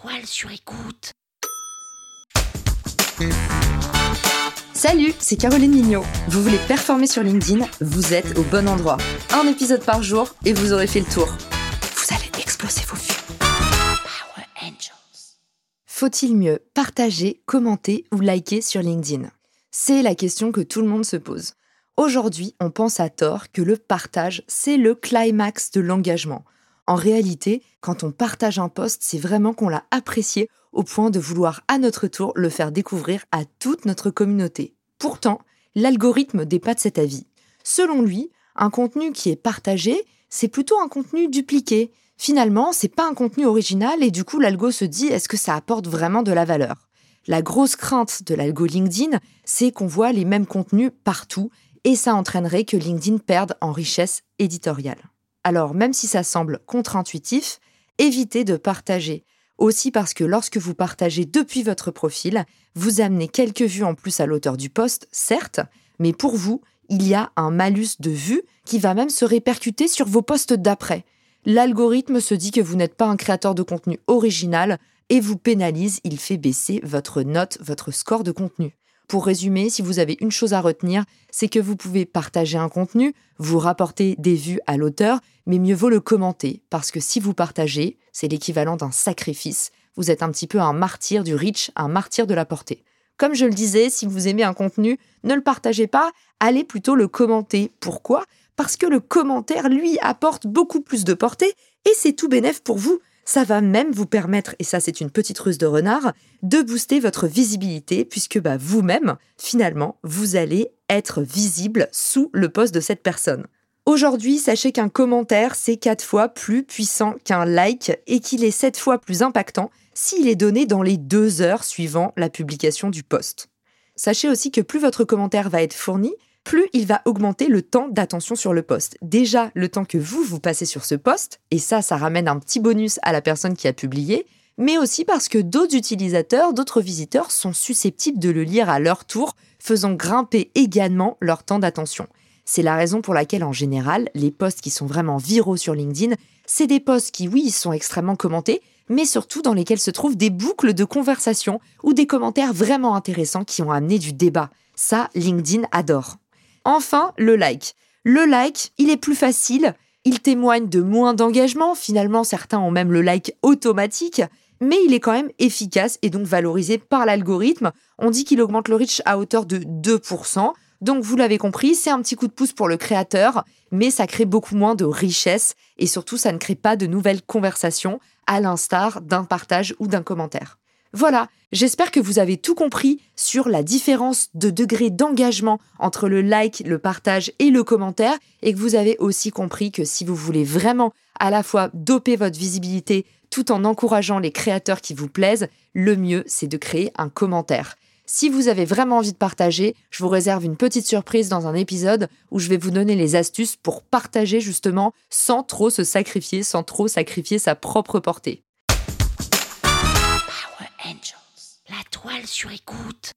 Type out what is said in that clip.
toile sur écoute. Salut, c'est Caroline Mignot. Vous voulez performer sur LinkedIn Vous êtes au bon endroit. Un épisode par jour et vous aurez fait le tour. Vous allez exploser vos vues. Power Angels. Faut-il mieux partager, commenter ou liker sur LinkedIn? C'est la question que tout le monde se pose. Aujourd'hui, on pense à tort que le partage, c'est le climax de l'engagement. En réalité, quand on partage un post, c'est vraiment qu'on l'a apprécié au point de vouloir à notre tour le faire découvrir à toute notre communauté. Pourtant, l'algorithme dépasse cet avis. Selon lui, un contenu qui est partagé, c'est plutôt un contenu dupliqué. Finalement, c'est pas un contenu original et du coup, l'algo se dit est-ce que ça apporte vraiment de la valeur? La grosse crainte de l'algo LinkedIn, c'est qu'on voit les mêmes contenus partout et ça entraînerait que LinkedIn perde en richesse éditoriale. Alors, même si ça semble contre-intuitif, évitez de partager. Aussi parce que lorsque vous partagez depuis votre profil, vous amenez quelques vues en plus à l'auteur du post, certes, mais pour vous, il y a un malus de vues qui va même se répercuter sur vos posts d'après. L'algorithme se dit que vous n'êtes pas un créateur de contenu original et vous pénalise, il fait baisser votre note, votre score de contenu. Pour résumer, si vous avez une chose à retenir, c'est que vous pouvez partager un contenu, vous rapporter des vues à l'auteur, mais mieux vaut le commenter, parce que si vous partagez, c'est l'équivalent d'un sacrifice. Vous êtes un petit peu un martyr du reach, un martyr de la portée. Comme je le disais, si vous aimez un contenu, ne le partagez pas, allez plutôt le commenter. Pourquoi? Parce que le commentaire, lui, apporte beaucoup plus de portée, et c'est tout bénef pour vous ça va même vous permettre, et ça c'est une petite ruse de renard, de booster votre visibilité puisque bah, vous-même, finalement, vous allez être visible sous le poste de cette personne. Aujourd'hui, sachez qu'un commentaire, c'est 4 fois plus puissant qu'un like et qu'il est 7 fois plus impactant s'il est donné dans les 2 heures suivant la publication du post. Sachez aussi que plus votre commentaire va être fourni, plus il va augmenter le temps d'attention sur le poste. Déjà, le temps que vous, vous passez sur ce poste, et ça, ça ramène un petit bonus à la personne qui a publié, mais aussi parce que d'autres utilisateurs, d'autres visiteurs sont susceptibles de le lire à leur tour, faisant grimper également leur temps d'attention. C'est la raison pour laquelle, en général, les posts qui sont vraiment viraux sur LinkedIn, c'est des posts qui, oui, sont extrêmement commentés, mais surtout dans lesquels se trouvent des boucles de conversation ou des commentaires vraiment intéressants qui ont amené du débat. Ça, LinkedIn adore. Enfin, le like. Le like, il est plus facile, il témoigne de moins d'engagement, finalement certains ont même le like automatique, mais il est quand même efficace et donc valorisé par l'algorithme. On dit qu'il augmente le reach à hauteur de 2%. Donc vous l'avez compris, c'est un petit coup de pouce pour le créateur, mais ça crée beaucoup moins de richesse et surtout ça ne crée pas de nouvelles conversations à l'instar d'un partage ou d'un commentaire. Voilà, j'espère que vous avez tout compris sur la différence de degré d'engagement entre le like, le partage et le commentaire, et que vous avez aussi compris que si vous voulez vraiment à la fois doper votre visibilité tout en encourageant les créateurs qui vous plaisent, le mieux c'est de créer un commentaire. Si vous avez vraiment envie de partager, je vous réserve une petite surprise dans un épisode où je vais vous donner les astuces pour partager justement sans trop se sacrifier, sans trop sacrifier sa propre portée. La toile sur écoute.